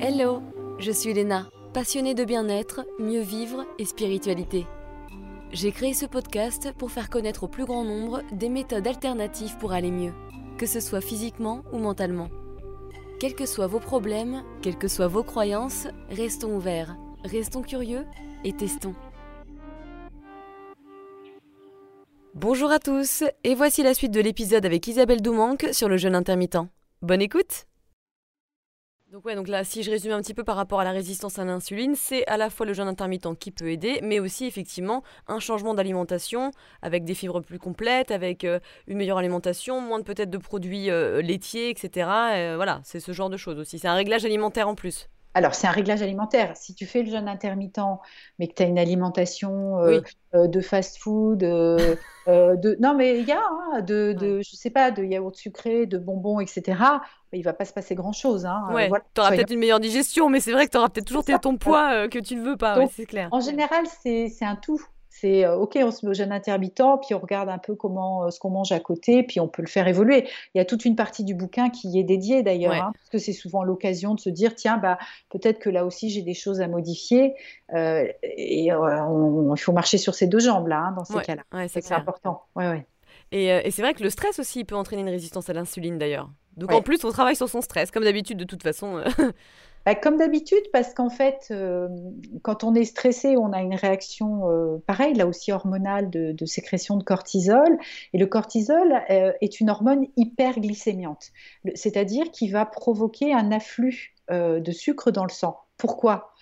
Hello, je suis Léna, passionnée de bien-être, mieux vivre et spiritualité. J'ai créé ce podcast pour faire connaître au plus grand nombre des méthodes alternatives pour aller mieux, que ce soit physiquement ou mentalement. Quels que soient vos problèmes, quelles que soient vos croyances, restons ouverts, restons curieux et testons. Bonjour à tous, et voici la suite de l'épisode avec Isabelle Doumanque sur le jeûne intermittent. Bonne écoute donc ouais, donc là, si je résume un petit peu par rapport à la résistance à l'insuline, c'est à la fois le jeûne intermittent qui peut aider, mais aussi effectivement un changement d'alimentation avec des fibres plus complètes, avec euh, une meilleure alimentation, moins peut-être de produits euh, laitiers, etc. Voilà, c'est ce genre de choses aussi. C'est un réglage alimentaire en plus. Alors, c'est un réglage alimentaire. Si tu fais le jeûne intermittent, mais que tu as une alimentation euh, euh, de fast-food, euh, de... non, mais il y a, hein, de, de, je sais pas, de yaourt sucré, de bonbons, etc. Il va pas se passer grand-chose. Hein. Ouais, tu auras peut-être une meilleure digestion, mais c'est vrai que tu auras peut-être toujours ton poids que tu ne veux pas, c'est clair. En général, c'est un tout. C'est euh, OK, on se met au jeûne intermittent, puis on regarde un peu comment euh, ce qu'on mange à côté, puis on peut le faire évoluer. Il y a toute une partie du bouquin qui y est dédiée d'ailleurs, hein, parce que c'est souvent l'occasion de se dire tiens, bah, peut-être que là aussi j'ai des choses à modifier. Euh, et il faut marcher sur ces deux jambes là, hein, dans ces cas-là. c'est important. Ouais, et, et c'est vrai que le stress aussi peut entraîner une résistance à l'insuline d'ailleurs. Donc en plus, on travaille sur son stress, comme d'habitude de toute façon. Bah, comme d'habitude, parce qu'en fait, euh, quand on est stressé, on a une réaction euh, pareille, là aussi hormonale, de, sécrétion de cortisol. Et le cortisol euh, est une hormone hyperglycémiante, c'est-à-dire qui va provoquer un afflux de sucre dans le sang. Pourquoi?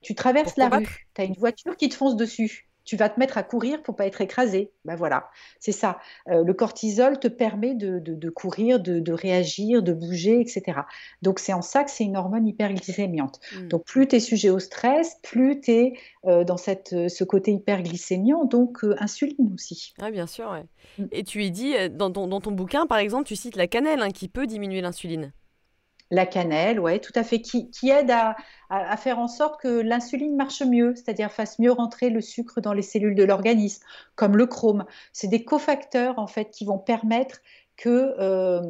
Tu traverses la rue, tu as une voiture qui te fonce dessus tu vas te mettre à courir pour pas être écrasé. Ben voilà, c'est ça. Euh, le cortisol te permet de, courir, de, réagir, de bouger, etc. Donc c'est en ça que c'est une hormone hyperglycémiante. Hmm. Donc plus tu es sujet au stress, plus tu es euh, dans cette, euh, ce côté hyperglycémiant, donc insuline aussi. Ah bien sûr, ouais. Hmm. Et tu y dis, dans ton, dans ton bouquin par exemple, tu cites la cannelle hein, qui peut diminuer l'insuline. La cannelle, oui, tout à fait, qui, aide à, faire en sorte que l'insuline marche mieux, c'est-à-dire fasse mieux rentrer le sucre dans les cellules de l'organisme, comme le chrome. C'est des cofacteurs en fait qui vont permettre que euh,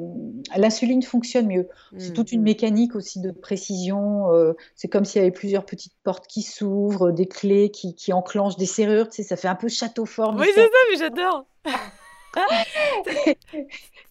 l'insuline fonctionne mieux. C'est toute une mécanique aussi de précision. Euh, c'est comme s'il y avait plusieurs petites portes qui s'ouvrent, des clés qui, enclenchent des serrures. Tu sais, ça fait un peu château fort. Oui, c'est ça, mais j'adore.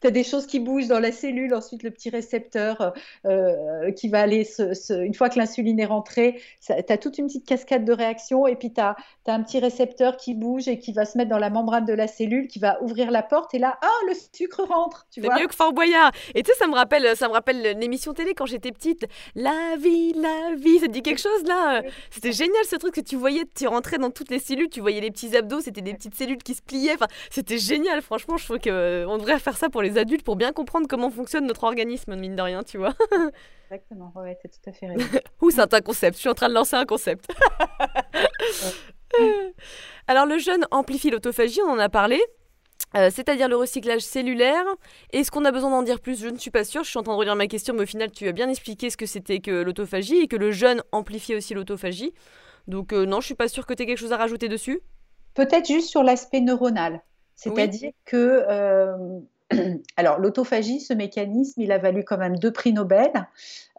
tu as des choses qui bougent dans la cellule, ensuite le petit récepteur euh, qui va aller, une fois que l'insuline est rentrée, tu as toute une petite cascade de réactions et puis tu as, un petit récepteur qui bouge et qui va se mettre dans la membrane de la cellule, qui va ouvrir la porte et là, ah, le sucre rentre. C'est mieux que Fort Boyard. Et tu sais, ça me rappelle, ça me rappelle l'émission télé quand j'étais petite. La vie, la vie, ça te dit quelque chose là? C'était génial ce truc que tu voyais, tu rentrais dans toutes les cellules, tu voyais les petits abdos, c'était des petites cellules qui se pliaient. Enfin, c'était génial, franchement, je trouve qu'on euh, devrait faire ça pour les adultes pour bien comprendre comment fonctionne notre organisme, mine de rien, tu vois. Exactement, ouais, t'as tout à fait raison. Ouh, c'est un concept, je suis en train de lancer un concept. Alors, le jeûne amplifie l'autophagie, on en a parlé. Euh, c'est-à-dire le recyclage cellulaire. Est-ce qu'on a besoin d'en dire plus? Je ne suis pas sûre. Je suis en train de relire ma question, mais au final, tu as bien expliqué ce que c'était que l'autophagie et que le jeûne amplifiait aussi l'autophagie. Donc, euh, non, je suis pas sûre que tu aies quelque chose à rajouter dessus. Peut-être juste sur l'aspect neuronal. C'est-à-dire que euh, alors, l'autophagie, ce mécanisme, il a valu quand même deux prix Nobel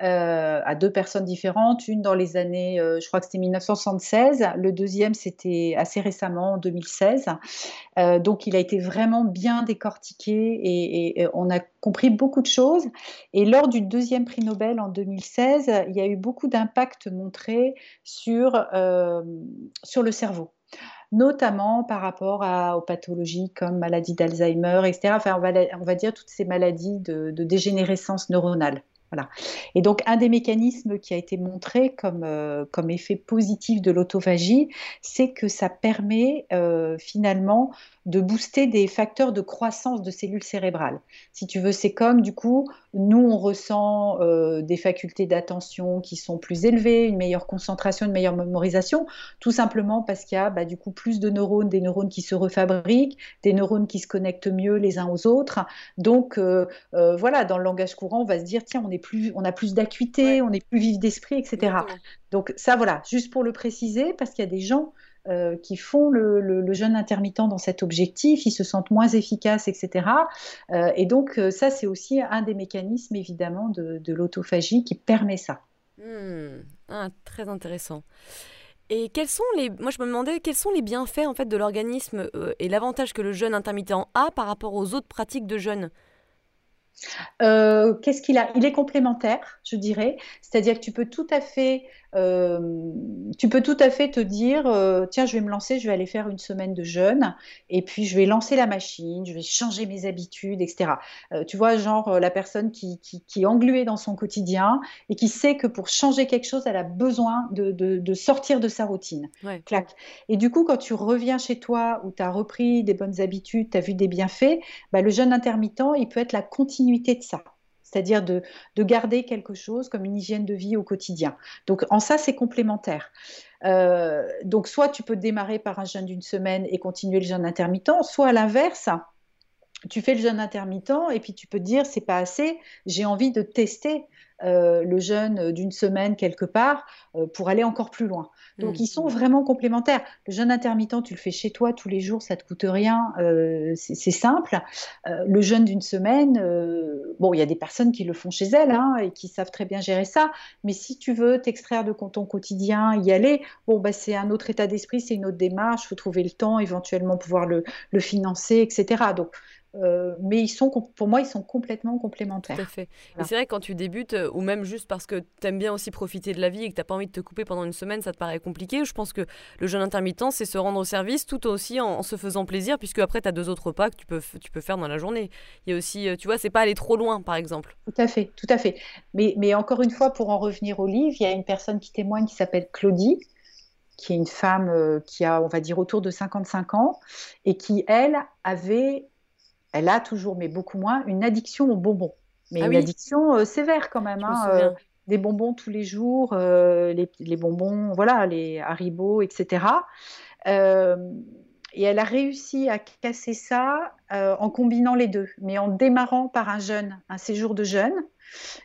euh, à deux personnes différentes. Une dans les années, euh, je crois que c'était 1976. Le deuxième, c'était assez récemment, en 2016. Euh, donc, il a été vraiment bien décortiqué et, et, on a compris beaucoup de choses. Et lors du deuxième prix Nobel en 2016, il y a eu beaucoup d'impact montré sur, sur le cerveau notamment par rapport aux pathologies comme maladie d'Alzheimer, etc. Enfin, on va, dire toutes ces maladies de, de dégénérescence neuronale. Voilà. Et donc, un des mécanismes qui a été montré comme, euh, comme effet positif de l'autophagie, c'est que ça permet euh, finalement de booster des facteurs de croissance de cellules cérébrales. Si tu veux, c'est comme du coup, nous, on ressent euh, des facultés d'attention qui sont plus élevées, une meilleure concentration, une meilleure mémorisation, tout simplement parce qu'il y a bah, du coup plus de neurones, des neurones qui se refabriquent, des neurones qui se connectent mieux les uns aux autres. Donc voilà, dans le langage courant, on va se dire tiens, on est plus, on a plus d'acuité, on est plus vif d'esprit, etc. Donc ça, voilà, juste pour le préciser, parce qu'il y a des gens euh, qui font le, jeûne intermittent dans cet objectif, ils se sentent moins efficaces, etc. Euh, et donc euh, ça, c'est aussi un des mécanismes évidemment de, l'autophagie qui permet ça. Hmm. Ah, très intéressant. Et quels sont les, moi je me demandais quels sont les bienfaits en fait de l'organisme euh, et l'avantage que le jeûne intermittent a par rapport aux autres pratiques de jeûne? Euh, qu'est-ce qu'il a? Il est complémentaire, je dirais. C'est-à-dire que tu peux tout à fait euh, tu peux tout à fait te dire, euh, tiens, je vais me lancer, je vais aller faire une semaine de jeûne, et puis je vais lancer la machine, je vais changer mes habitudes, etc. Euh, tu vois, genre la personne qui, qui, est engluée dans son quotidien et qui sait que pour changer quelque chose, elle a besoin de, de, sortir de sa routine. Clac. Et du coup, quand tu reviens chez toi, où tu as repris des bonnes habitudes, tu as vu des bienfaits, bah, le jeûne intermittent, il peut être la continuité de ça c'est-à-dire de, garder quelque chose comme une hygiène de vie au quotidien. Donc en ça, c'est complémentaire. Euh, donc soit tu peux démarrer par un jeûne d'une semaine et continuer le jeûne intermittent, soit à l'inverse, tu fais le jeûne intermittent et puis tu peux te dire c'est pas assez, j'ai envie de tester le jeûne d'une semaine quelque part euh, pour aller encore plus loin. Donc, ils sont mmh. vraiment complémentaires. Le jeûne intermittent, tu le fais chez toi tous les jours, ça te coûte rien, euh, c'est simple. le jeûne d'une semaine, bon, il y a des personnes qui le font chez elles hein, et qui savent très bien gérer ça. Mais si tu veux t'extraire de ton quotidien, y aller, bon, bah, c'est un autre état d'esprit, c'est une autre démarche. Il faut trouver le temps, éventuellement pouvoir le, le financer, etc. Donc, euh, mais ils sont, pour moi, ils sont complètement complémentaires. Tout à fait. c'est vrai que quand tu débutes, euh, ou même juste parce que tu aimes bien aussi profiter de la vie et que tu n'as pas envie de te couper pendant une semaine, ça te paraît compliqué. Je pense que le jeûne intermittent, c'est se rendre au service tout aussi en, se faisant plaisir, puisque après, tu as deux autres repas que tu peux, tu peux faire dans la journée. Il y a aussi, euh, tu vois, c'est pas aller trop loin, par exemple. Tout à fait, tout à fait. Mais, mais encore une fois, pour en revenir au livre, il y a une personne qui témoigne qui s'appelle Claudie qui est une femme qui a, on va dire, autour de 55 ans, et qui, elle, avait elle a toujours, mais beaucoup moins, une addiction aux bonbons. Mais ah une addiction euh, sévère quand même. Hein, euh, des bonbons tous les jours, euh, les, bonbons, voilà, les Haribo, etc. et elle a réussi à casser ça en combinant les deux, mais en démarrant par un jeûne, un séjour de jeûne,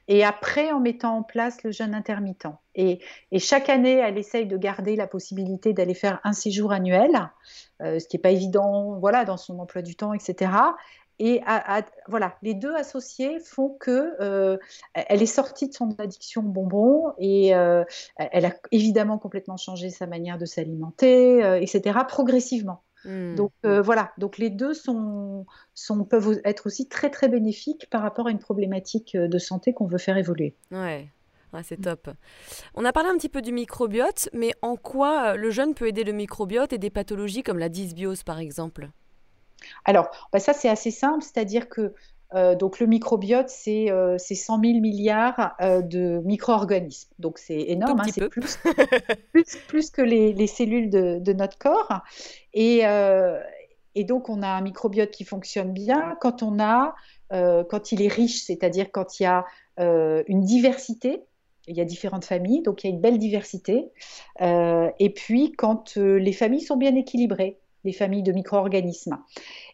et après en mettant en place le jeûne intermittent. Et, chaque année, elle essaye de garder la possibilité d'aller faire un séjour annuel, ce qui n'est pas évident, voilà, dans son emploi du temps, etc. Et voilà, les deux associés font que euh, elle est sortie de son addiction au bonbon et euh, elle a évidemment complètement changé sa manière de s'alimenter, euh, etc. progressivement. Hmm. Donc voilà, donc les deux sont, sont, peuvent être aussi très très bénéfiques par rapport à une problématique de santé qu'on veut faire évoluer. Ouais. c'est top. On a parlé un petit peu du microbiote, mais en quoi le jeûne peut aider le microbiote et des pathologies comme la dysbiose par exemple? Alors, bah, ça, c'est assez simple, c'est-à-dire que euh, donc le microbiote, c'est euh, 100 000 milliards euh, de micro-organismes. Donc c'est énorme, hein, c'est plus, plus, que les, cellules de, notre corps. Et, euh, et, donc on a un microbiote qui fonctionne bien quand on a, quand il est riche, c'est-à-dire quand il y a une diversité. Il y a différentes familles, donc il y a une belle diversité. et puis quand les familles sont bien équilibrées les familles de micro-organismes.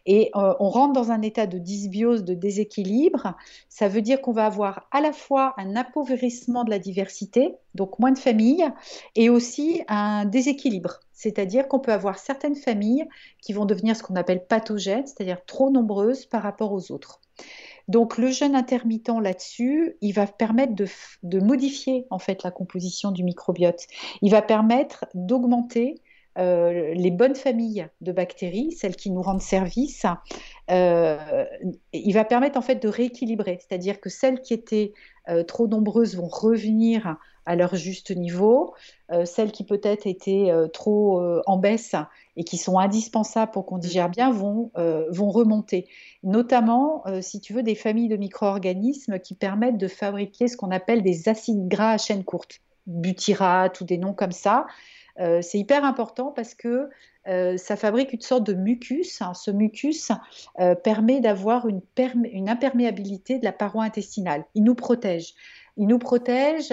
Et euh, on rentre dans un état de dysbiose, de déséquilibre. Ça veut dire qu'on va avoir à la fois un appauvrissement de la diversité, donc moins de familles, et aussi un déséquilibre. C'est-à-dire qu'on peut avoir certaines familles qui vont devenir ce qu'on appelle pathogènes, c'est-à-dire trop nombreuses par rapport aux autres. Donc le jeûne intermittent là-dessus, il va permettre de, de, modifier en fait la composition du microbiote. Il va permettre d'augmenter euh, les bonnes familles de bactéries, celles qui nous rendent service, euh, il va permettre en fait de rééquilibrer, c'est-à-dire que celles qui étaient euh, trop nombreuses vont revenir à leur juste niveau, celles qui peut-être étaient trop en baisse et qui sont indispensables pour qu'on digère bien vont, vont remonter. Notamment, si tu veux, des familles de micro-organismes qui permettent de fabriquer ce qu'on appelle des acides gras à chaîne courte, butyrate ou des noms comme ça, euh, c'est hyper important parce que euh, ça fabrique une sorte de mucus. Hein. Ce mucus euh, permet d'avoir une, imperméabilité de la paroi intestinale. Il nous protège. Il nous protège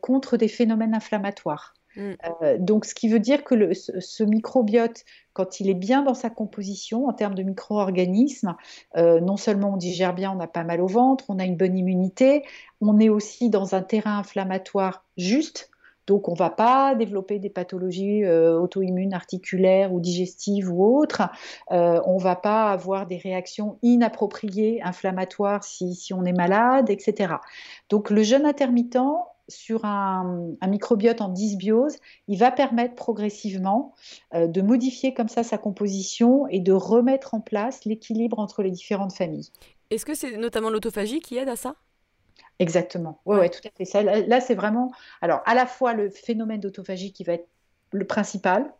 contre des phénomènes inflammatoires. Mm. donc, ce qui veut dire que ce, microbiote, quand il est bien dans sa composition en termes de micro-organismes, non seulement on digère bien, on n'a pas mal au ventre, on a une bonne immunité, on est aussi dans un terrain inflammatoire juste, donc, on ne va pas développer des pathologies euh, auto-immunes, articulaires ou digestives ou autres. Euh, on ne va pas avoir des réactions inappropriées, inflammatoires si, on est malade, etc. Donc, le jeûne intermittent, sur un, microbiote en dysbiose, il va permettre progressivement euh, de modifier comme ça sa composition et de remettre en place l'équilibre entre les différentes familles. Est-ce que c'est notamment l'autophagie qui aide à ça? Exactement. Oui, ouais, tout à fait. là, c'est vraiment. Alors, à la fois le phénomène d'autophagie qui va être le principal.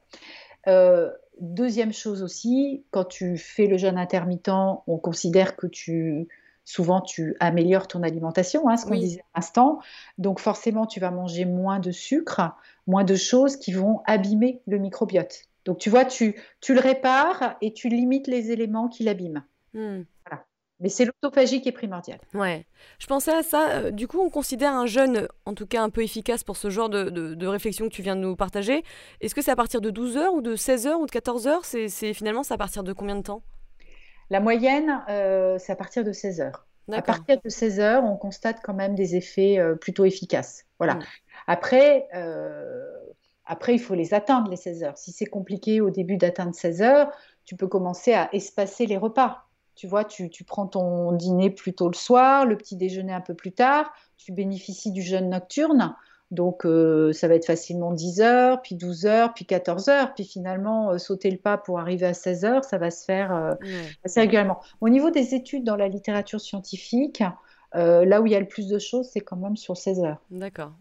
Euh, deuxième chose aussi, quand tu fais le jeûne intermittent, on considère que tu souvent tu améliores ton alimentation, hein, ce qu'on disait à l'instant. Donc forcément, tu vas manger moins de sucre, moins de choses qui vont abîmer le microbiote. Donc tu vois, tu, tu le répares et tu limites les éléments qui l'abîment. Hmm. Mais c'est l'autophagie qui est primordiale. Ouais. Je pensais à ça. Euh, du coup, on considère un jeûne, en tout cas un peu efficace pour ce genre de, de, réflexion que tu viens de nous partager. Est-ce que c'est à partir de 12 heures ou de 16 heures ou de 14 heures? C'est, Finalement, c'est à partir de combien de temps? La moyenne, euh, c'est à partir de 16 heures. À partir de 16 heures, on constate quand même des effets euh, plutôt efficaces. Voilà. Mm. Après, euh, après, il faut les atteindre, les 16 heures. Si c'est compliqué au début d'atteindre 16 heures, tu peux commencer à espacer les repas. Tu vois, tu, tu, prends ton dîner plutôt le soir, le petit déjeuner un peu plus tard, tu bénéficies du jeûne nocturne. Donc, euh, ça va être facilement 10 heures, puis 12 heures, puis 14 heures. Puis finalement, euh, sauter le pas pour arriver à 16 heures, ça va se faire euh, assez régulièrement. Au niveau des études dans la littérature scientifique, là où il y a le plus de choses, c'est quand même sur 16 heures. D'accord.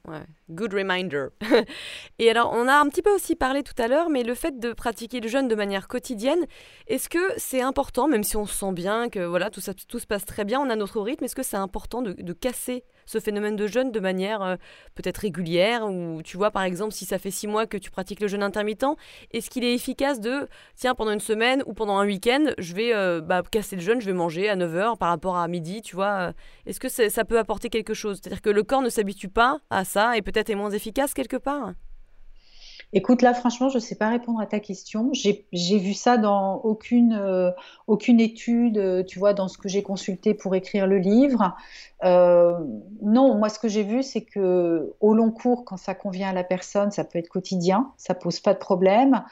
Good reminder. Et alors, on a un petit peu aussi parlé tout à l'heure, mais le fait de pratiquer le jeûne de manière quotidienne, est-ce que c'est important, même si on se sent bien, que voilà, tout, ça, tout se passe très bien, on a notre rythme, est-ce que c'est important de casser ce phénomène de jeûne de manière euh, peut-être régulière ou tu vois par exemple si ça fait six mois que tu pratiques le jeûne intermittent est-ce qu'il est efficace de tiens pendant une semaine ou pendant un week-end je vais euh, bah, casser le jeûne je vais manger à 9h par rapport à midi tu vois euh, est-ce que ça peut apporter quelque chose? C'est-à-dire que le corps ne s'habitue pas à ça et peut-être est moins efficace quelque part? Écoute, là, franchement, je ne sais pas répondre à ta question. J'ai vu ça dans aucune, euh, étude, euh, tu vois, dans ce que j'ai consulté pour écrire le livre. Euh, non, moi, ce que j'ai vu, c'est que au long cours, quand ça convient à la personne, ça peut être quotidien, ça pose pas de problème,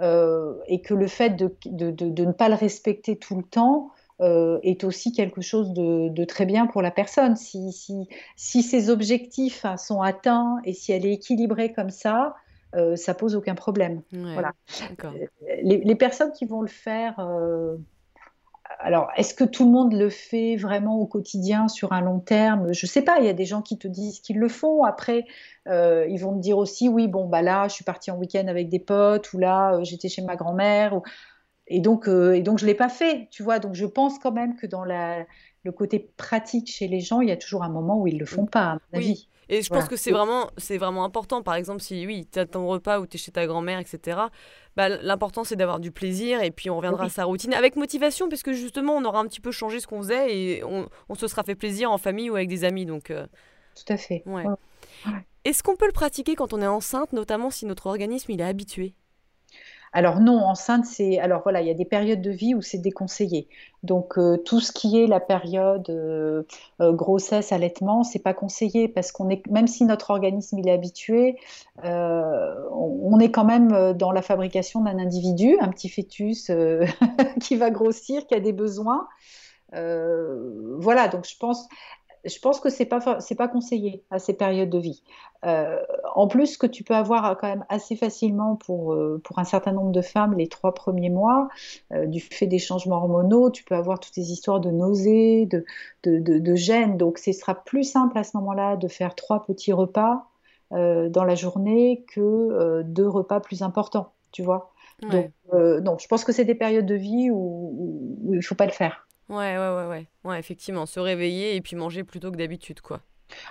et que le fait de, ne pas le respecter tout le temps, est aussi quelque chose de, très bien pour la personne. Si, ses objectifs sont atteints et si elle est équilibrée comme ça, euh, ça pose aucun problème. voilà. Euh, les, personnes qui vont le faire, euh, alors est-ce que tout le monde le fait vraiment au quotidien sur un long terme? Je ne sais pas. Il y a des gens qui te disent qu'ils le font. Après, ils vont te dire aussi, oui, bon bah là, je suis partie en week-end avec des potes ou là, j'étais chez ma grand-mère. Et donc, et donc je l'ai pas fait. Tu vois. Donc je pense quand même que dans la le côté pratique chez les gens, il y a toujours un moment où ils le font pas, à mon avis. Et je pense que c'est vraiment, c'est vraiment important. Par exemple, si oui, tu as ton repas ou tu es chez ta grand-mère, etc., bah, l'important c'est d'avoir du plaisir et puis on reviendra à sa routine avec motivation, puisque justement on aura un petit peu changé ce qu'on faisait et on, on, se sera fait plaisir en famille ou avec des amis. Donc, euh, Tout à fait. Ouais. Est-ce qu'on peut le pratiquer quand on est enceinte, notamment si notre organisme il est habitué? Alors non, enceinte, c'est alors voilà, il y a des périodes de vie où c'est déconseillé. Donc euh, tout ce qui est la période euh, euh, grossesse, allaitement, c'est pas conseillé parce qu'on est même si notre organisme il est habitué, on, est quand même dans la fabrication d'un individu, un petit fœtus qui va grossir, qui a des besoins. voilà, donc je pense je pense que c'est pas c'est pas conseillé à ces périodes de vie. Euh, en plus, que tu peux avoir quand même assez facilement pour euh, pour un certain nombre de femmes les trois premiers mois, euh, du fait des changements hormonaux, tu peux avoir toutes ces histoires de nausées, de de, de, gêne. Donc, ce sera plus simple à ce moment-là de faire trois petits repas dans la journée que deux repas plus importants. Tu vois. Donc, non, je pense que c'est des périodes de vie où, où il faut pas le faire. Ouais, ouais, ouais, ouais. Ouais, effectivement, se réveiller et puis manger plutôt que d'habitude, quoi.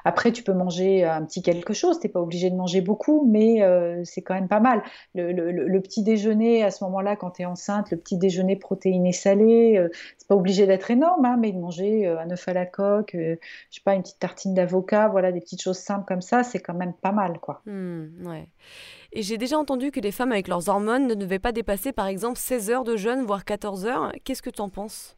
Après, tu peux manger un petit quelque chose, tu n'es pas obligé de manger beaucoup, mais euh, c'est quand même pas mal. Le, petit déjeuner, à ce moment-là, quand tu es enceinte, le petit déjeuner protéiné salé, euh, c'est pas obligé d'être énorme, hein, mais de manger euh, un œuf à la coque, je sais pas, une petite tartine d'avocat, voilà, des petites choses simples comme ça, c'est quand même pas mal, quoi. Mmh, ouais. Et j'ai déjà entendu que les femmes avec leurs hormones ne devaient pas dépasser, par exemple, 16 heures de jeûne, voire 14 heures. Qu'est-ce que tu en penses?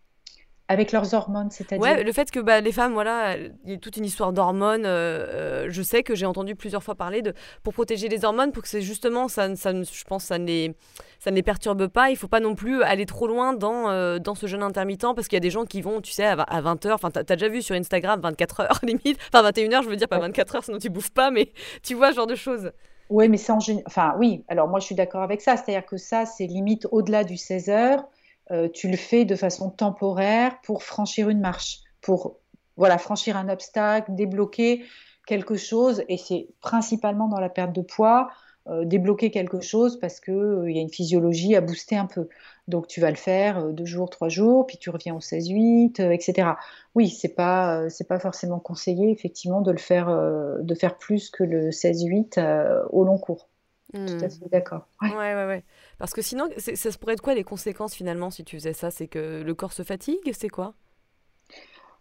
Avec leurs hormones, c'est-à-dire Ouais, le fait que bah, les femmes, voilà, il y a toute une histoire d'hormones. Euh, euh, je sais que j'ai entendu plusieurs fois parler de pour protéger les hormones, pour que c'est justement, ça, ça, je pense, ça ne les, ça ne les perturbe pas. Il faut pas non plus aller trop loin dans, euh, dans ce jeûne intermittent, parce qu'il y a des gens qui vont, tu sais, à, 20h. Enfin, tu as, déjà vu sur Instagram 24 heures limite. Enfin, 21h, je veux dire, pas 24 heures, sinon tu bouffes pas, mais tu vois ce genre de choses. Oui, mais c'est en Enfin, oui, alors moi je suis d'accord avec ça. C'est-à-dire que ça, c'est limite au-delà du 16 heures. Euh, tu le fais de façon temporaire pour franchir une marche, pour voilà, franchir un obstacle, débloquer quelque chose. Et c'est principalement dans la perte de poids, euh, débloquer quelque chose parce qu'il euh, il y a une physiologie à booster un peu. Donc tu vas le faire deux jours, trois jours, puis tu reviens au 16-8, etc. Oui, c'est pas c'est pas forcément conseillé effectivement de le faire de faire plus que le 16-8 au long cours. Tout à hmm. fait d'accord. Ouais. ouais, ouais, Parce que sinon, ça se pourrait être quoi les conséquences finalement si tu faisais ça? C'est que le corps se fatigue? C'est quoi?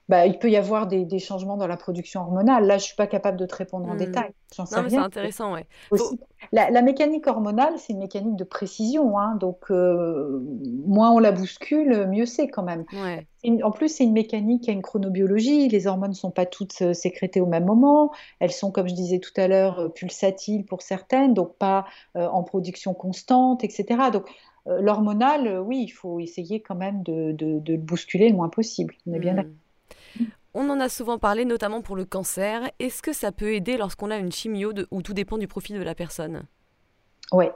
Bah, il peut y avoir des, changements dans la production hormonale. Là, je ne suis pas capable de te répondre en hmm. détail. non, mais c'est intéressant, ouais. La, mécanique hormonale, c'est une mécanique de précision. Hein, donc, euh, moins on la bouscule, mieux c'est quand même. En plus, c'est une mécanique qui a une chronobiologie. Les hormones ne sont pas toutes euh, sécrétées au même moment. Elles sont, comme je disais tout à l'heure, euh, pulsatiles pour certaines, donc pas en production constante, etc. Donc, l'hormonal, oui, il faut essayer quand même de, le bousculer le moins possible. On est bien hmm. d'accord. On en a souvent parlé, notamment pour le cancer. Est-ce que ça peut aider lorsqu'on a une chimio ou tout dépend du profil de la personne? Oui.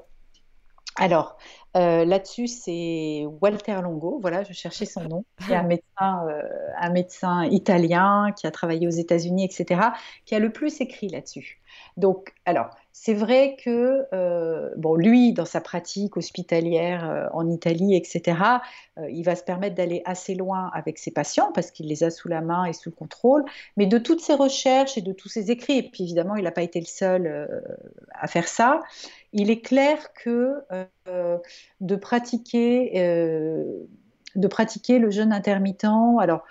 Alors, euh, là-dessus, c'est Walter Longo, voilà, je cherchais son nom, qui est un médecin, euh, un médecin italien qui a travaillé aux États-Unis, etc., qui a le plus écrit là-dessus. Donc, alors, c'est vrai que, euh, bon, lui, dans sa pratique hospitalière euh, en Italie, etc., euh, il va se permettre d'aller assez loin avec ses patients parce qu'il les a sous la main et sous le contrôle. Mais de toutes ses recherches et de tous ses écrits, et puis évidemment, il n'a pas été le seul à faire ça, il est clair que de pratiquer, de pratiquer le jeûne intermittent, alors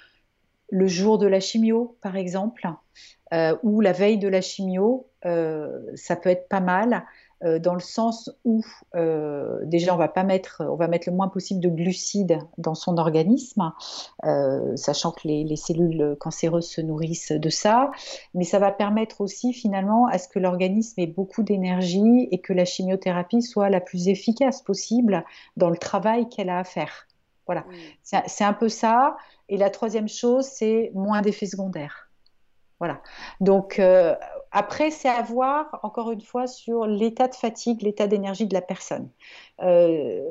le jour de la chimio, par exemple, ou la veille de la chimio, ça peut être pas mal. Euh, dans le sens où déjà on va pas mettre, on va mettre le moins possible de glucides dans son organisme, sachant que les, les, cellules cancéreuses se nourrissent de ça, mais ça va permettre aussi finalement à ce que l'organisme ait beaucoup d'énergie et que la chimiothérapie soit la plus efficace possible dans le travail qu'elle a à faire. Voilà, c'est un peu ça. Et la troisième chose, c'est moins d'effets secondaires. Voilà. Donc euh, après, c'est à voir encore une fois sur l'état de fatigue, l'état d'énergie de la personne. Euh,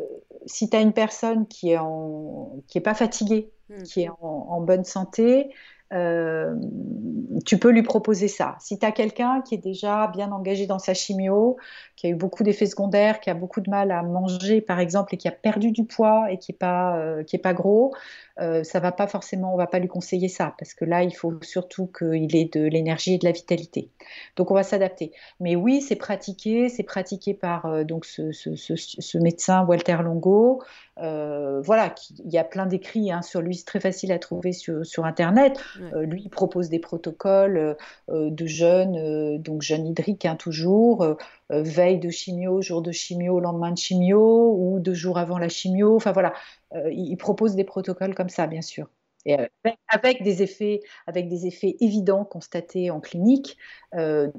si tu as une personne qui est en, qui est pas fatiguée, hmm. qui est en bonne santé, euh, tu peux lui proposer ça. Si tu as quelqu'un qui est déjà bien engagé dans sa chimio, qui a eu beaucoup d'effets secondaires, qui a beaucoup de mal à manger par exemple et qui a perdu du poids et qui n'est pas, euh, qui est pas gros, euh, ça va pas forcément, on va pas lui conseiller ça parce que là il faut surtout qu'il ait de l'énergie et de la vitalité. Donc on va s'adapter. Mais oui, c'est pratiqué, c'est pratiqué par donc ce, ce, ce, médecin Walter Longo. Voilà, il y a plein d'écrits hein, sur lui, c'est très facile à trouver sur, sur internet. Euh, lui, il propose des protocoles euh, euh, de jeûne, donc jeûne hydrique hein, toujours, veille de chimio, jour de chimio, lendemain de chimio, ou deux jours avant la chimio. Enfin voilà, il propose des protocoles comme ça, bien sûr. Et avec, des effets, avec des effets évidents constatés en clinique.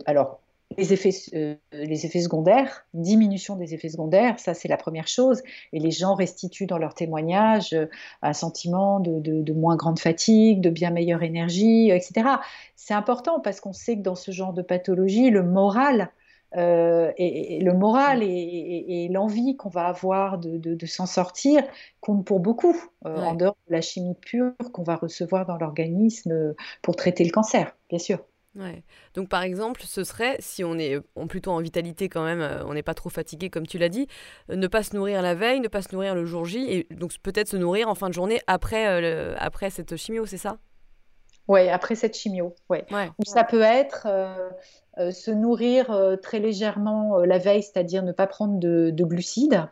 alors, les effets, euh, les effets secondaires, diminution des effets secondaires, ça c'est la première chose. Et les gens restituent dans leur témoignage euh, un sentiment de, moins grande fatigue, de bien meilleure énergie, etc. C'est important parce qu'on sait que dans ce genre de pathologie, le moral, euh, et, le moral et, l'envie qu'on va avoir de, s'en sortir compte pour beaucoup, en dehors de la chimie pure qu'on va recevoir dans l'organisme pour traiter le cancer, bien sûr. Ouais. Donc par exemple, ce serait, si on est plutôt en vitalité quand même, euh, on n'est pas trop fatigué comme tu l'as dit, euh, ne pas se nourrir la veille, ne pas se nourrir le jour J, et donc peut-être se nourrir en fin de journée après, euh, après cette chimio, c'est ça? Oui, après cette chimio, ouais. Ou ça peut être se nourrir très légèrement la veille, c'est-à-dire ne pas prendre de, de glucides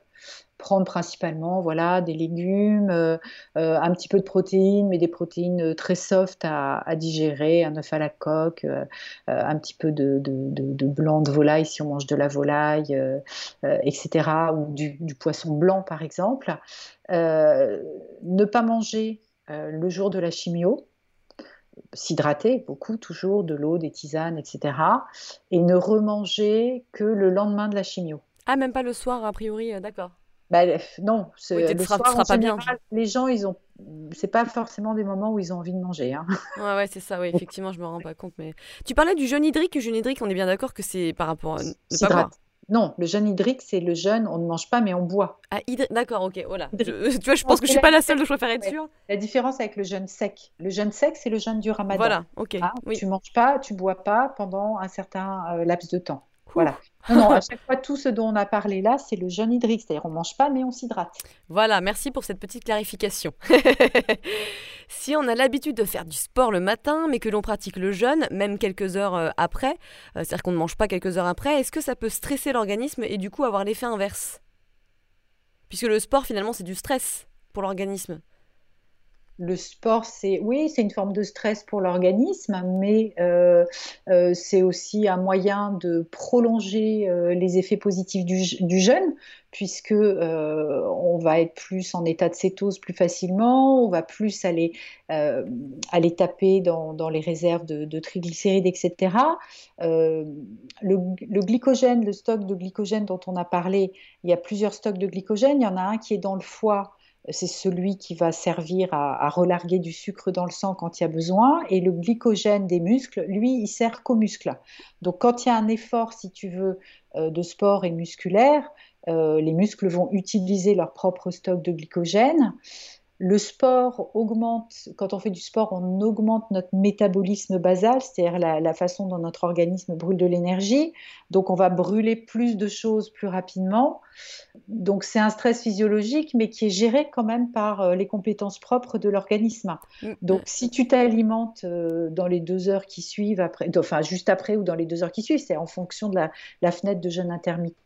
prendre principalement voilà, des légumes, euh, euh, un petit peu de protéines, mais des protéines euh, très soft à, digérer, un œuf à la coque, un petit peu de, blanc de volaille si on mange de la volaille, etc., ou du, poisson blanc par exemple. ne pas manger le jour de la chimio, s'hydrater beaucoup, toujours de l'eau, des tisanes, etc. Et ne remanger que le lendemain de la chimio. Ah, même pas le soir, a priori, d'accord. Bah, non, le soir, pas bien. les gens, ils ont, c'est pas forcément des moments où ils ont envie de manger. Hein. Ouais, ouais, c'est ça. Oui, effectivement, je me rends pas compte. Mais tu parlais du jeûne hydrique. Le jeûne hydrique, on est bien d'accord que c'est par rapport à ne pas Non, le jeûne hydrique, c'est le jeûne, on ne mange pas, mais on boit. Ah, d'accord, ok, voilà. tu vois, je pense que je suis pas la seule, je préfère être sûre. La différence avec le jeûne sec. Le jeûne sec, c'est le jeûne du ramadan. Voilà, ok. Ah, oui. Tu manges pas, tu bois pas pendant un certain euh, laps de temps. Voilà. Non, à chaque fois, tout ce dont on a parlé là, c'est le jeûne hydrique, c'est-à-dire on mange pas, mais on s'hydrate. Voilà, merci pour cette petite clarification. si on a l'habitude de faire du sport le matin, mais que l'on pratique le jeûne, même quelques heures euh, après, euh, c'est-à-dire qu'on ne mange pas quelques heures après, est-ce que ça peut stresser l'organisme et du coup avoir l'effet inverse? Puisque le sport, finalement, c'est du stress pour l'organisme le sport, c'est oui, c'est une forme de stress pour l'organisme, mais euh, euh, c'est aussi un moyen de prolonger euh, les effets positifs du, jeûne, puisque on va être plus en état de cétose plus facilement, on va plus aller, aller taper dans, les réserves de, triglycérides, etc. Le, le, glycogène, le stock de glycogène dont on a parlé, il y a plusieurs stocks de glycogène. Il y en a un qui est dans le foie c'est celui qui va servir à, relarguer du sucre dans le sang quand il y a besoin. Et le glycogène des muscles, lui, il sert qu'aux muscles. Donc quand il y a un effort, si tu veux, euh, de sport et musculaire, euh, les muscles vont utiliser leur propre stock de glycogène. Le sport augmente, quand on fait du sport, on augmente notre métabolisme basal, c'est-à-dire la, façon dont notre organisme brûle de l'énergie. Donc on va brûler plus de choses plus rapidement. Donc c'est un stress physiologique, mais qui est géré quand même par euh, les compétences propres de l'organisme. Mm. Donc si tu t'alimentes euh, dans les deux heures qui suivent, après, enfin juste après ou dans les deux heures qui suivent, c'est en fonction de la, la fenêtre de jeûne intermittent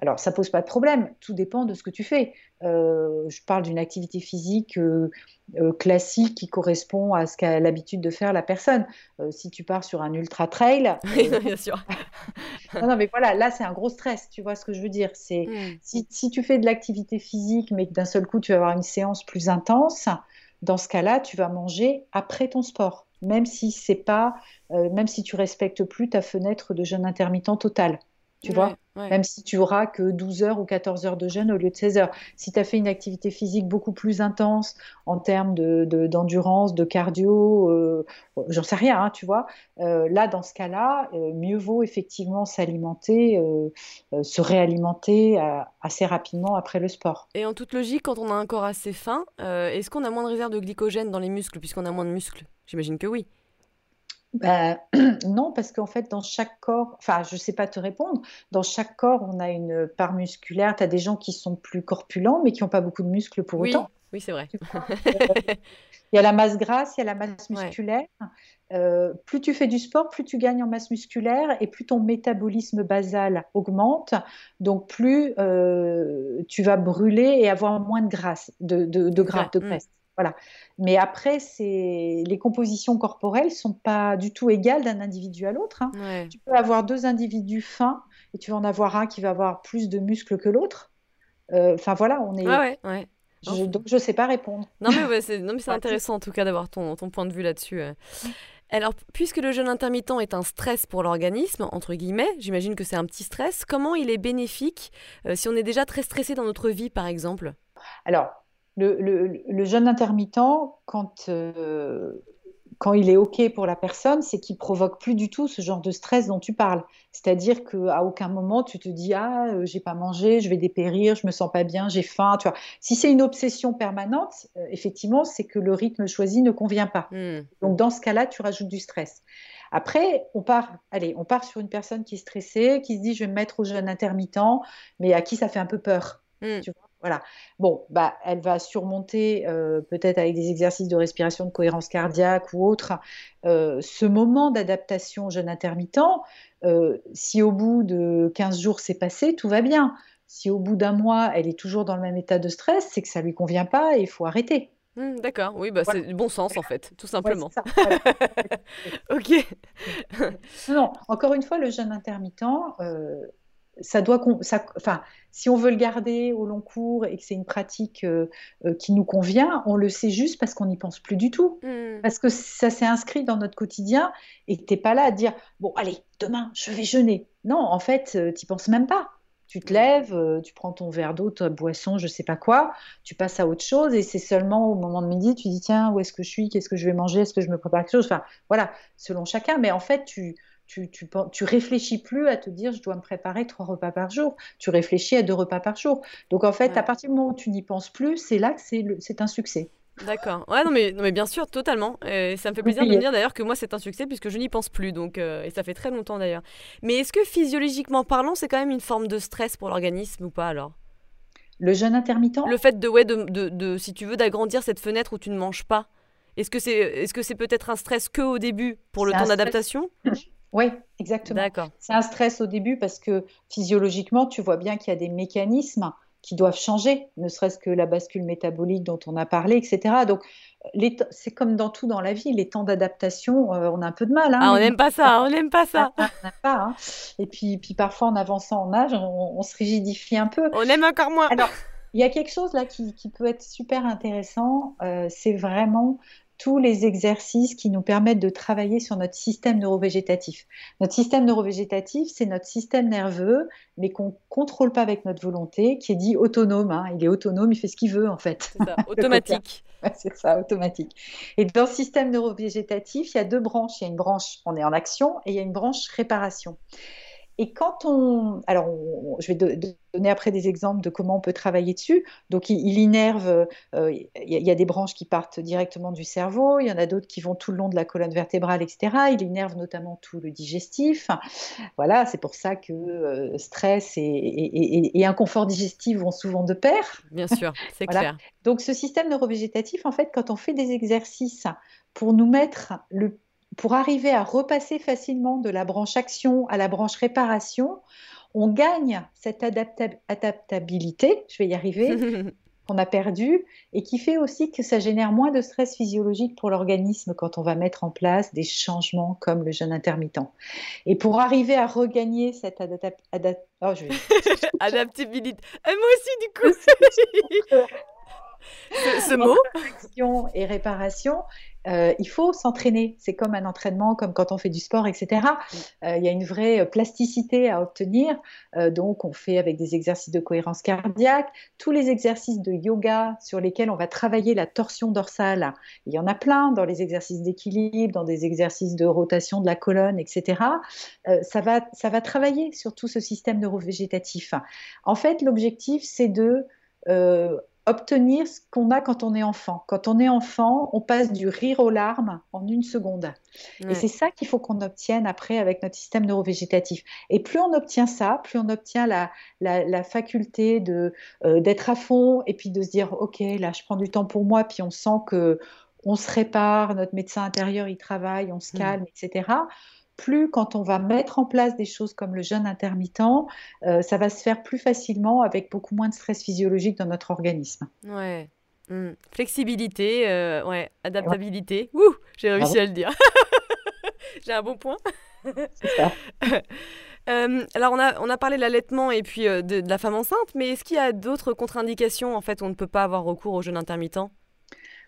alors, ça pose pas de problème, tout dépend de ce que tu fais. Euh, je parle d'une activité physique euh, euh, classique qui correspond à ce qu'a l'habitude de faire la personne. si tu pars sur un ultra trail, oui, bien sûr. non, mais voilà, là c'est un gros stress. Tu vois ce que je veux dire C'est hmm. si, si, tu fais de l'activité physique, mais que d'un seul coup tu vas avoir une séance plus intense, dans ce cas-là, tu vas manger après ton sport, même si c'est pas, même si tu respectes plus ta fenêtre de jeûne intermittent total tu vois Même si tu auras que 12 heures ou 14 heures de jeûne au lieu de 16 heures. Si tu as fait une activité physique beaucoup plus intense en termes d'endurance, de, de, cardio, euh, j'en sais rien, hein, tu vois. Euh, là, dans ce cas-là, euh, mieux vaut effectivement s'alimenter, se réalimenter assez rapidement après le sport. Et en toute logique, quand on a un corps assez fin, est-ce qu'on a moins de réserve de glycogène dans les muscles puisqu'on a moins de muscles? J'imagine que oui. Ben, non, parce qu'en fait, dans chaque corps, enfin, je ne sais pas te répondre, dans chaque corps, on a une part musculaire. Tu as des gens qui sont plus corpulents, mais qui n'ont pas beaucoup de muscles pour autant. Oui, c'est vrai. il y a la masse grasse, il y a la masse musculaire. Euh, plus tu fais du sport, plus tu gagnes en masse musculaire et plus ton métabolisme basal augmente. Donc, plus euh, tu vas brûler et avoir moins de graisse, de, de, gras, de graisse. Voilà. Mais après, les compositions corporelles sont pas du tout égales d'un individu à l'autre. Hein. Tu peux avoir deux individus fins et tu vas en avoir un qui va avoir plus de muscles que l'autre. Euh, enfin voilà, on est. ouais, ouais. Je, donc je sais pas répondre. Non mais, c'est intéressant en tout cas d'avoir ton, ton, point de vue là-dessus. Euh. Alors, puisque le jeûne intermittent est un stress pour l'organisme, entre guillemets, j'imagine que c'est un petit stress, comment il est bénéfique euh, si on est déjà très stressé dans notre vie, par exemple? Alors, le, jeûne intermittent, quand, euh, quand il est OK pour la personne, c'est qu'il provoque plus du tout ce genre de stress dont tu parles. C'est-à-dire qu'à aucun moment tu te dis ah euh, j'ai pas mangé, je vais dépérir, je me sens pas bien, j'ai faim. Tu vois. Si c'est une obsession permanente, euh, effectivement, c'est que le rythme choisi ne convient pas. Hmm. Donc dans ce cas-là, tu rajoutes du stress. Après, on part, allez, on part sur une personne qui est stressée, qui se dit je vais me mettre au jeûne intermittent, mais à qui ça fait un peu peur. Hmm. Tu vois voilà. Bon, bah, elle va surmonter, euh, peut-être avec des exercices de respiration, de cohérence cardiaque ou autre, euh, ce moment d'adaptation jeûne intermittent. Euh, si au bout de 15 jours c'est passé, tout va bien. Si au bout d'un mois, elle est toujours dans le même état de stress, c'est que ça lui convient pas et il faut arrêter. Mmh, d'accord, oui, bah, c'est du bon sens en fait, tout simplement. ok. non, encore une fois, le jeûne intermittent, ça doit, ça, enfin, si on veut le garder au long cours et que c'est une pratique euh, euh, qui nous convient, on le sait juste parce qu'on n'y pense plus du tout. Hmm. Parce que ça s'est inscrit dans notre quotidien et tu n'es pas là à dire bon, allez, demain, je vais jeûner. Non, en fait, euh, tu n'y penses même pas. Tu te lèves, tu prends ton verre d'eau, ta boisson, je sais pas quoi, tu passes à autre chose et c'est seulement au moment de midi, tu dis tiens, où est-ce que je suis, qu'est-ce que je vais manger, est-ce que je me prépare quelque chose? Enfin, voilà, selon chacun. Mais en fait, tu, tu, tu, réfléchis plus à te dire je dois me préparer trois repas par jour. Tu réfléchis à deux repas par jour. Donc en fait, à partir du moment où tu n'y penses plus, c'est là que c'est un succès. D'accord. Ouais, non mais, non, mais bien sûr, totalement. Et ça me fait plaisir de me dire d'ailleurs que moi, c'est un succès puisque je n'y pense plus. Donc, euh, et ça fait très longtemps d'ailleurs. Mais est-ce que physiologiquement parlant, c'est quand même une forme de stress pour l'organisme ou pas alors? Le jeûne intermittent? Le fait de, ouais, de, de, de si tu veux, d'agrandir cette fenêtre où tu ne manges pas. Est-ce que c'est est -ce c'est peut-être un stress que au début pour le temps d'adaptation? Oui, exactement. C'est un stress au début parce que physiologiquement, tu vois bien qu'il y a des mécanismes qui doivent changer, ne serait-ce que la bascule métabolique dont on a parlé, etc. Donc, c'est comme dans tout dans la vie, les temps d'adaptation, euh, on a un peu de mal. Hein, ah, on n'aime pas ça, on n'aime pas ça. pas, hein. Et puis, puis parfois, en avançant en âge, on, se rigidifie un peu. On aime encore moins. Alors, il y a quelque chose là qui, peut être super intéressant, euh, c'est vraiment tous les exercices qui nous permettent de travailler sur notre système neurovégétatif. Notre système neurovégétatif, c'est notre système nerveux, mais qu'on ne contrôle pas avec notre volonté, qui est dit autonome. Hein. Il est autonome, il fait ce qu'il veut en fait. C'est ça, automatique. c'est ça, automatique. Et dans le système neurovégétatif, il y a deux branches. Il y a une branche, on est en action, et il y a une branche réparation. Et quand on... Alors, je vais donner après des exemples de comment on peut travailler dessus. Donc, il, innerve, euh, il y, a des branches qui partent directement du cerveau, il y en a d'autres qui vont tout le long de la colonne vertébrale, etc. Il innerve notamment tout le digestif. Voilà, c'est pour ça que euh, stress et, inconfort digestif vont souvent de pair. Bien sûr, c'est clair. Donc, ce système neurovégétatif, en fait, quand on fait des exercices pour nous mettre le pour arriver à repasser facilement de la branche action à la branche réparation, on gagne cette adaptabilité, je vais y arriver, qu'on a perdu et qui fait aussi que ça génère moins de stress physiologique pour l'organisme quand on va mettre en place des changements comme le jeûne intermittent. Et pour arriver à regagner cette oh, adaptabilité, moi aussi du coup. ce, mot. Action et réparation, euh, il faut s'entraîner. C'est comme un entraînement, comme quand on fait du sport, etc. Euh, il y a une vraie plasticité à obtenir. Euh, donc, on fait avec des exercices de cohérence cardiaque, tous les exercices de yoga sur lesquels on va travailler la torsion dorsale. Il y en a plein dans les exercices d'équilibre, dans des exercices de rotation de la colonne, etc. ça, va, ça va travailler sur tout ce système neurovégétatif. En fait, l'objectif, c'est de obtenir ce qu'on a quand on est enfant. Quand on est enfant, on passe du rire aux larmes en une seconde. Et c'est ça qu'il faut qu'on obtienne après avec notre système neurovégétatif. Et plus on obtient ça, plus on obtient la, la, faculté de euh, d'être à fond et puis de se dire ok là je prends du temps pour moi puis on sent que on se répare, notre médecin intérieur il travaille, on se mmh. calme, etc plus quand on va mettre en place des choses comme le jeûne intermittent, euh, ça va se faire plus facilement avec beaucoup moins de stress physiologique dans notre organisme. Ouais. Hmm. Flexibilité, euh, ouais, adaptabilité. Ouh, j'ai réussi à le dire. j'ai un bon point. Ça. Euh, alors on a, on a parlé de l'allaitement et puis de, de, la femme enceinte, mais est-ce qu'il y a d'autres contre-indications en fait où on ne peut pas avoir recours au jeûne intermittent?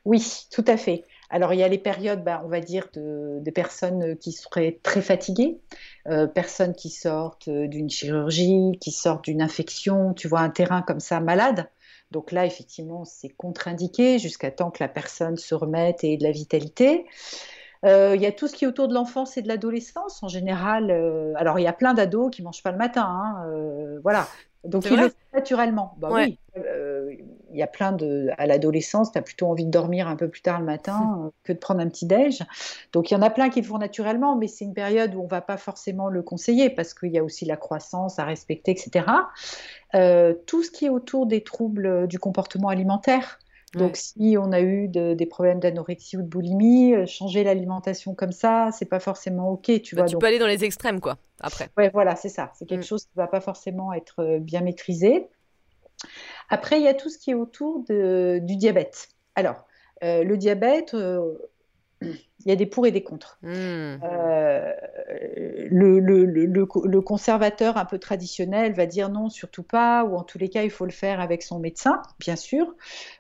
Oui, tout à fait. Alors, il y a les périodes, bah, on va dire, de, personnes qui seraient très fatiguées, euh, personnes qui sortent d'une chirurgie, qui sortent d'une infection, tu vois, un terrain comme ça malade. Donc là, effectivement, c'est contre-indiqué jusqu'à temps que la personne se remette et ait de la vitalité. Euh, il y a tout ce qui est autour de l'enfance et de l'adolescence en général. Euh, alors, il y a plein d'ados qui mangent pas le matin. Hein, voilà. Donc, ils le font naturellement. Bah oui il y a plein de. À l'adolescence, tu as plutôt envie de dormir un peu plus tard le matin euh, que de prendre un petit déj. Donc il y en a plein qui le font naturellement, mais c'est une période où on va pas forcément le conseiller parce qu'il y a aussi la croissance à respecter, etc. Euh, tout ce qui est autour des troubles du comportement alimentaire. Donc, si on a eu des problèmes d'anorexie ou de boulimie, euh, changer l'alimentation comme ça, c'est pas forcément ok, tu bah, vois. Tu peux aller dans les extrêmes, quoi. Après. Ouais, voilà, c'est ça. C'est quelque mm. chose qui va pas forcément être bien maîtrisé. Après, il y a tout ce qui est autour du diabète. Alors, euh, le diabète, euh, il y a des pour et des contre. Hmm. Euh, le, le, le, conservateur un peu traditionnel va dire non, surtout pas, ou en tous les cas, il faut le faire avec son médecin, bien sûr.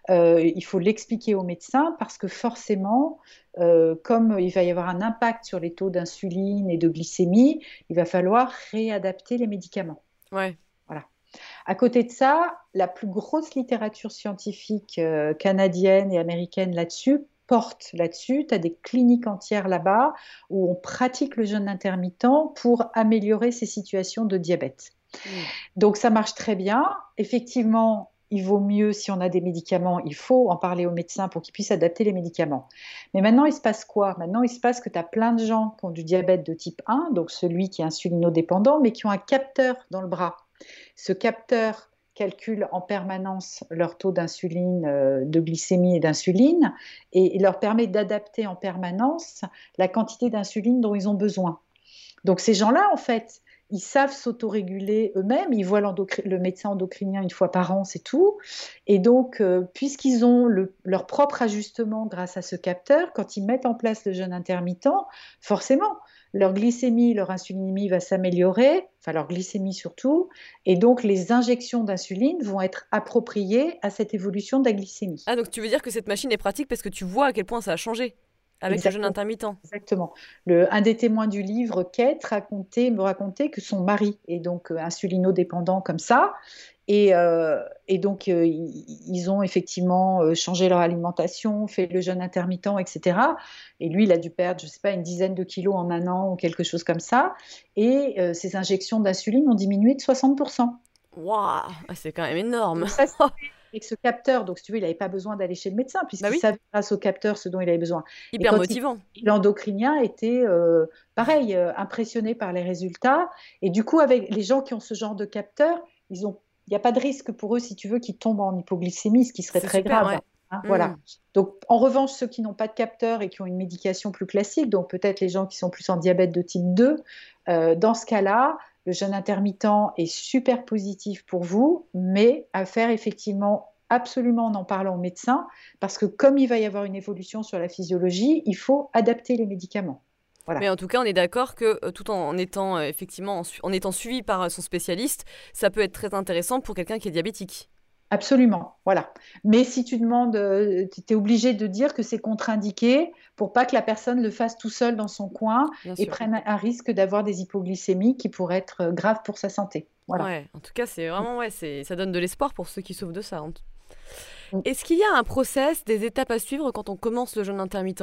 Euh, il faut l'expliquer au médecin parce que forcément, euh, comme il va y avoir un impact sur les taux d'insuline et de glycémie, il va falloir réadapter les médicaments. Ouais. À côté de ça, la plus grosse littérature scientifique canadienne et américaine là-dessus porte là-dessus. Tu as des cliniques entières là-bas où on pratique le jeûne intermittent pour améliorer ces situations de diabète. Mm. Donc ça marche très bien. Effectivement, il vaut mieux, si on a des médicaments, il faut en parler au médecin pour qu'il puisse adapter les médicaments. Mais maintenant, il se passe quoi? Maintenant, il se passe que tu as plein de gens qui ont du diabète de type 1, donc celui qui est insulinodépendant, mais qui ont un capteur dans le bras. Ce capteur calculent en permanence leur taux d'insuline, euh, de glycémie et d'insuline, et il leur permet d'adapter en permanence la quantité d'insuline dont ils ont besoin. Donc ces gens-là, en fait, ils savent s'autoréguler eux-mêmes, ils voient le médecin endocrinien une fois par an, c'est tout. Et donc, euh, puisqu'ils ont leur propre ajustement grâce à ce capteur, quand ils mettent en place le jeûne intermittent, forcément, leur glycémie, leur insulinémie va s'améliorer, enfin leur glycémie surtout, et donc les injections d'insuline vont être appropriées à cette évolution de la glycémie. Ah, donc tu veux dire que cette machine est pratique parce que tu vois à quel point ça a changé? Avec le jeûne intermittent. Exactement. Le, un des témoins du livre, Kate, racontait, me racontait que son mari est donc euh, insulinodépendant comme ça, euh, et, donc, euh, ils ont effectivement changé leur alimentation, fait le jeûne intermittent, etc. Et lui, il a dû perdre, je ne sais pas, une dizaine de kilos en un an ou quelque chose comme ça. Et ses injections d'insuline ont diminué de 60%. Waouh, ah, c'est quand même énorme. ça, avec ce capteur, donc si tu veux, il n'avait pas besoin d'aller chez le médecin, puisqu'il bah savait grâce au capteur ce dont il avait besoin. Hyper motivant. L'endocrinien était, pareil, impressionné par les résultats. Et du coup, avec les gens qui ont ce genre de capteur, ils ont il n'y a pas de risque pour eux, si tu veux, qu'ils tombent en hypoglycémie, ce qui serait très grave. Hein, voilà. Mm. Donc, en revanche, ceux qui n'ont pas de capteur et qui ont une médication plus classique, donc peut-être les gens qui sont plus en diabète de type 2, euh, dans ce cas-là, le jeûne intermittent est super positif pour vous, mais à faire effectivement absolument en en parlant au médecin, parce que comme il va y avoir une évolution sur la physiologie, il faut adapter les médicaments. Mais en tout cas, on est d'accord que euh, tout en étant euh, effectivement en, étant suivi par euh, son spécialiste, ça peut être très intéressant pour quelqu'un qui est diabétique. Absolument, voilà. Mais si tu demandes, tu es obligé de dire que c'est contre-indiqué pour pas que la personne le fasse tout seul dans son coin et prenne un risque d'avoir des hypoglycémies qui pourraient être graves pour sa santé. Voilà. Ouais, en tout cas, c'est vraiment ouais, ça donne de l'espoir pour ceux qui souffrent de ça. Mm. Est-ce qu'il y a un process, des étapes à suivre quand on commence le jeûne intermittent?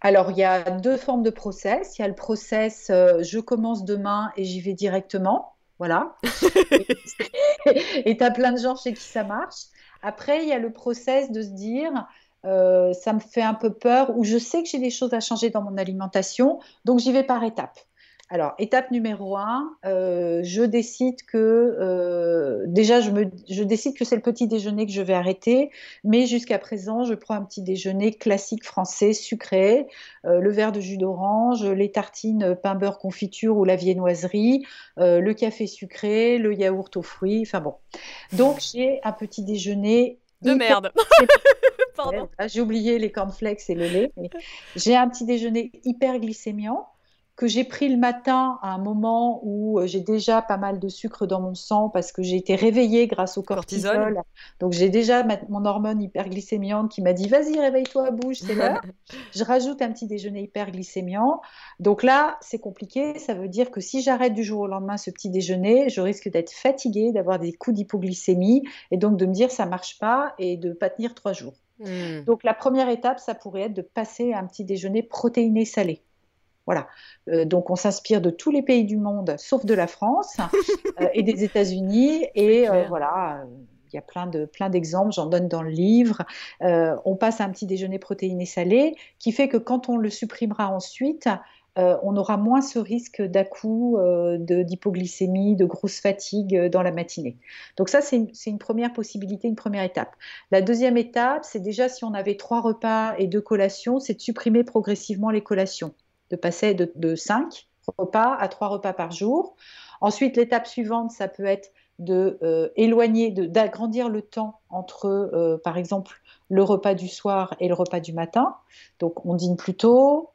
Alors, il y a deux formes de process. Il y a le process euh, je commence demain et j'y vais directement. Voilà. et tu as plein de gens chez qui ça marche. Après, il y a le process de se dire euh, ça me fait un peu peur ou je sais que j'ai des choses à changer dans mon alimentation, donc j'y vais par étapes. Alors, étape numéro un, euh, je décide que euh, déjà je, me, je décide que c'est le petit déjeuner que je vais arrêter, mais jusqu'à présent je prends un petit déjeuner classique français sucré, euh, le verre de jus d'orange, les tartines pain beurre confiture ou la viennoiserie, le café sucré, le yaourt aux fruits, enfin bon. Donc j'ai un petit déjeuner de merde. Pardon. J'ai oublié les cornflakes et le lait. J'ai un petit déjeuner hyper glycémiant que j'ai pris le matin à un moment où euh, j'ai déjà pas mal de sucre dans mon sang parce que j'ai été réveillée grâce au cortisol. Donc j'ai déjà mon hormone hyperglycémiante qui m'a dit vas-y réveille-toi, bouge, c'est l'heure. je rajoute un petit déjeuner hyperglycémiant. Donc là c'est compliqué, ça veut dire que si j'arrête du jour au lendemain ce petit déjeuner, je risque d'être fatiguée, d'avoir des coups d'hypoglycémie et donc de me dire ça marche pas et de pas tenir trois jours. Hmm. Donc la première étape, ça pourrait être de passer à un petit déjeuner protéiné salé. Voilà. Euh, donc on s'inspire de tous les pays du monde, sauf de la France euh, et des États-Unis. Et euh, voilà, il y a plein de plein d'exemples. J'en donne dans le livre. on passe à un petit déjeuner protéiné salé, qui fait que quand on le supprimera ensuite, on aura moins ce risque d'à-coup d'hypoglycémie, de, grosse fatigue dans la matinée. Donc ça, c'est une, première possibilité, une première étape. La deuxième étape, c'est déjà si on avait trois repas et deux collations, c'est de supprimer progressivement les collations de passer de, de 5 repas à 3 repas par jour. Ensuite, l'étape suivante, ça peut être de euh, éloigner, d'agrandir le temps entre, euh, par exemple, le repas du soir et le repas du matin. Donc on dîne plus tôt,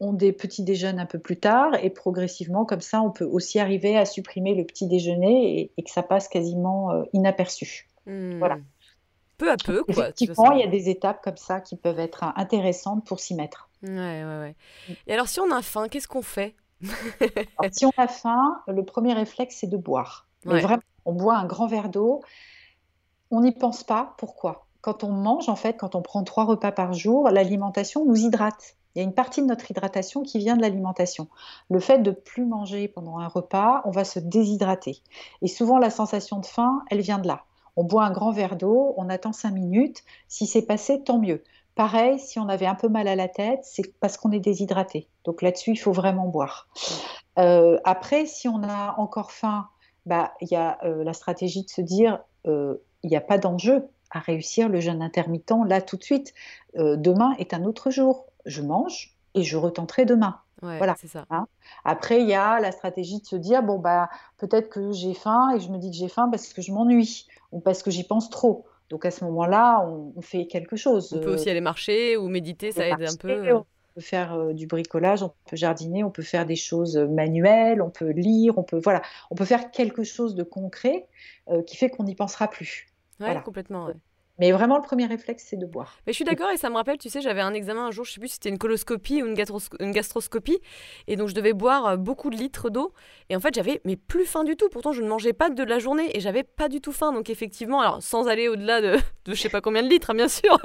on des petits déjeuners un peu plus tard et progressivement comme ça on peut aussi arriver à supprimer le petit déjeuner et, que ça passe quasiment euh, inaperçu. Hmm. Voilà. Peu à peu, quoi. Effectivement, il y a des étapes comme ça qui peuvent être intéressantes pour s'y mettre. Ouais, ouais, ouais. Et alors, si on a faim, qu'est-ce qu'on fait? Si on a faim, le premier réflexe, c'est de boire. vraiment, on boit un grand verre d'eau. On n'y pense pas. Pourquoi? Quand on mange, en fait, quand on prend trois repas par jour, l'alimentation nous hydrate. Il y a une partie de notre hydratation qui vient de l'alimentation. Le fait de plus manger pendant un repas, on va se déshydrater. Et souvent, la sensation de faim, elle vient de là. On boit un grand verre d'eau, on attend cinq minutes. Si c'est passé, tant mieux. Pareil, si on avait un peu mal à la tête, c'est parce qu'on est déshydraté. Donc là-dessus, il faut vraiment boire. Euh, après, si on a encore faim, bah, il y a euh, la stratégie de se dire, euh, il n'y a pas d'enjeu à réussir le jeûne intermittent là tout de suite. demain est un autre jour je mange et je retenterai demain. voilà. Ça. Hein. Après, il y a la stratégie de se dire bon bah peut-être que j'ai faim et je me dis que j'ai faim parce que je m'ennuie ou parce que j'y pense trop. Donc à ce moment-là, on, fait quelque chose. On peut aussi aller marcher ou méditer, ça aide un peu. On peut faire euh, du bricolage, on peut jardiner, on peut faire des choses manuelles, on peut lire, on peut voilà, on peut faire quelque chose de concret euh, qui fait qu'on n'y pensera plus. Ouais, complètement. Mais vraiment, le premier réflexe, c'est de boire. Mais je suis d'accord et ça me rappelle, tu sais, j'avais un examen un jour, je sais plus si c'était une coloscopie ou une, une, gastroscopie, et donc je devais boire euh, beaucoup de litres d'eau. Et en fait, j'avais mais plus faim du tout. Pourtant, je ne mangeais pas de la journée et j'avais pas du tout faim. Donc effectivement, alors sans aller au-delà de, de je sais pas combien de litres, hein, bien sûr.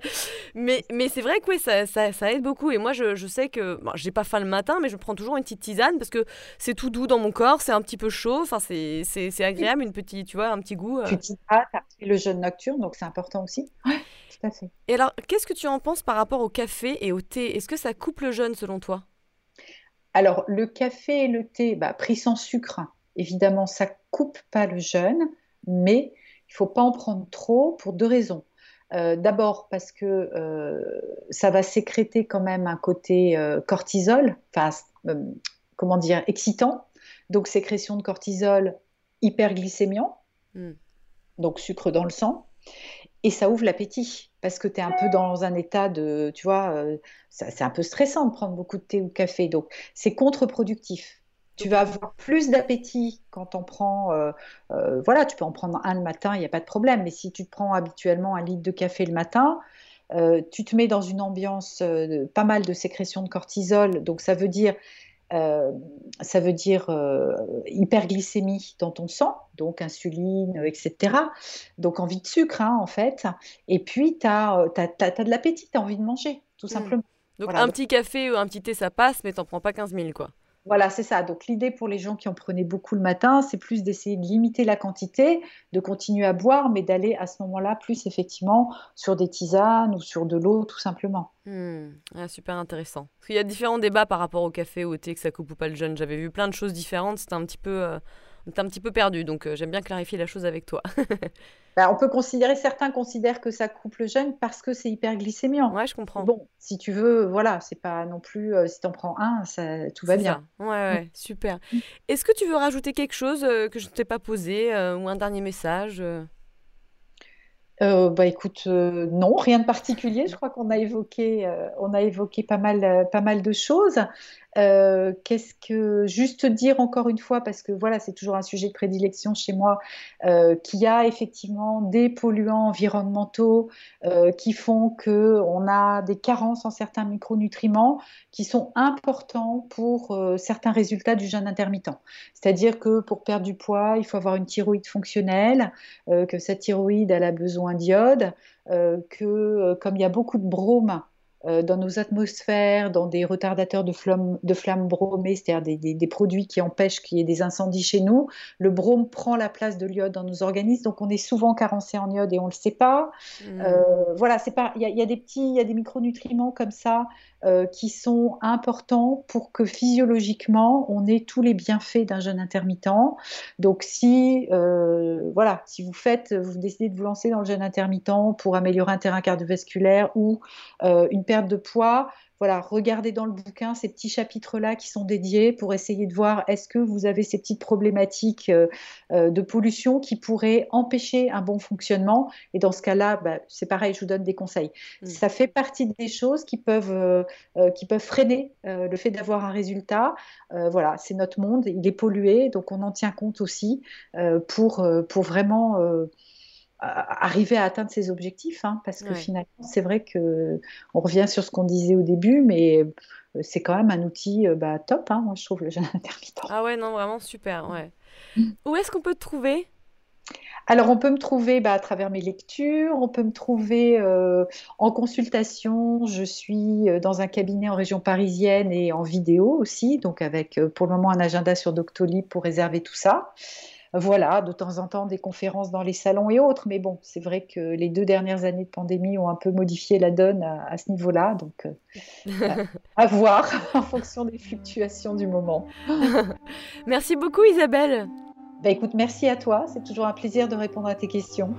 mais mais c'est vrai que oui, ça, ça, ça, aide beaucoup. Et moi, je, je sais que bon, j'ai pas faim le matin, mais je prends toujours une petite tisane parce que c'est tout doux dans mon corps, c'est un petit peu chaud. Enfin, c'est agréable, une petite, tu vois, un petit goût. Euh... Tu t'hydrates le jeûne nocturne, donc c'est important aussi. Oui, tout à fait. Et alors, qu'est-ce que tu en penses par rapport au café et au thé? Est-ce que ça coupe le jeûne selon toi? Alors, le café et le thé, bah, pris sans sucre, évidemment, ça coupe pas le jeûne, mais il faut pas en prendre trop pour deux raisons. Euh, d'abord parce que euh, ça va sécréter quand même un côté euh, cortisol, enfin, comment dire, excitant. Donc sécrétion de cortisol hyperglycémiant, hmm. donc sucre dans le sang et ça ouvre l'appétit parce que tu es un peu dans un état de, tu vois, euh, c'est un peu stressant de prendre beaucoup de thé ou de café, donc c'est contre-productif. Tu vas avoir plus d'appétit quand on prends, euh, euh, voilà, tu peux en prendre un le matin, il n'y a pas de problème, mais si tu prends habituellement un litre de café le matin, tu te mets dans une ambiance pas mal de sécrétion de cortisol, donc ça veut dire euh, ça veut dire euh, hyperglycémie dans ton sang, donc insuline, etc. Donc envie de sucre, hein, en fait. Et puis, tu as, as, as, de l'appétit, tu as envie de manger, tout mmh. simplement. Donc un petit café ou un petit thé, ça passe, mais t'en prends pas 15 000, quoi. Voilà, c'est ça. Donc l'idée pour les gens qui en prenaient beaucoup le matin, c'est plus d'essayer de limiter la quantité, de continuer à boire, mais d'aller à ce moment-là plus effectivement sur des tisanes ou sur de l'eau tout simplement. Hmm. Ah, super intéressant. Parce qu'il y a différents débats par rapport au café, au thé, que ça coupe ou pas le jeûne. J'avais vu plein de choses différentes. C'était un petit peu... Euh, T'es un petit peu perdu, donc euh, j'aime bien clarifier la chose avec toi. Bah, on peut considérer, certains considèrent que ça coupe le jeûne parce que c'est hyperglycémiant. Ouais, je comprends. Bon, si tu veux, voilà, c'est pas non plus, euh, si t'en prends un, ça, tout va bien. Ouais, ouais, super. Est-ce que tu veux rajouter quelque chose euh, que je ne t'ai pas posé ou un dernier message bah écoute, non, rien de particulier. Je crois qu'on a évoqué, on a évoqué pas mal, pas mal de choses. Euh, qu'est-ce que juste dire encore une fois parce que voilà c'est toujours un sujet de prédilection chez moi euh, qu'il y a effectivement des polluants environnementaux euh, qui font que on a des carences en certains micronutriments qui sont importants pour certains résultats du jeûne intermittent. C'est-à-dire que pour perdre du poids, il faut avoir une thyroïde fonctionnelle, que cette thyroïde elle a besoin d'iode, que comme il y a beaucoup de brome euh, dans nos atmosphères, dans des retardateurs de flammes, de flammes bromées, c'est-à-dire des, produits qui empêchent qu'il y ait des incendies chez nous. Le brome prend la place de l'iode dans nos organismes, donc on est souvent carencé en iode et on ne le sait pas. Mmh. Euh, voilà, c'est pas, il y, a des petits, il y a des micronutriments comme ça euh, qui sont importants pour que physiologiquement on ait tous les bienfaits d'un jeûne intermittent. Donc si voilà, si vous faites, vous décidez de vous lancer dans le jeûne intermittent pour améliorer un terrain cardiovasculaire ou une perte de poids, voilà, regardez dans le bouquin ces petits chapitres-là qui sont dédiés pour essayer de voir est-ce que vous avez ces petites problématiques euh, euh, de pollution qui pourraient empêcher un bon fonctionnement. Et dans ce cas-là, bah, c'est pareil, je vous donne des conseils. Mm. Ça fait partie des choses qui peuvent, euh, qui peuvent freiner le fait d'avoir un résultat. voilà, c'est notre monde, il est pollué, donc on en tient compte aussi pour, pour vraiment arriver à atteindre ses objectifs, hein, parce que finalement, c'est vrai que on revient sur ce qu'on disait au début, mais euh, c'est quand même un outil euh, bah, top, hein, moi je trouve le jeûne intermittent. Ah ouais, non, vraiment super, ouais. Mm. Où est-ce qu'on peut te trouver? Alors, on peut me trouver bah, à travers mes lectures, on peut me trouver euh, en consultation. Je suis dans un cabinet en région parisienne et en vidéo aussi, donc avec pour le moment un agenda sur Doctolib pour réserver tout ça voilà, de temps en temps des conférences dans les salons et autres. Mais bon, c'est vrai que les deux dernières années de pandémie ont un peu modifié la donne à, ce niveau-là. Donc, euh, à, voir en fonction des fluctuations du moment. merci beaucoup, Isabelle. Bah, écoute, merci à toi. C'est toujours un plaisir de répondre à tes questions.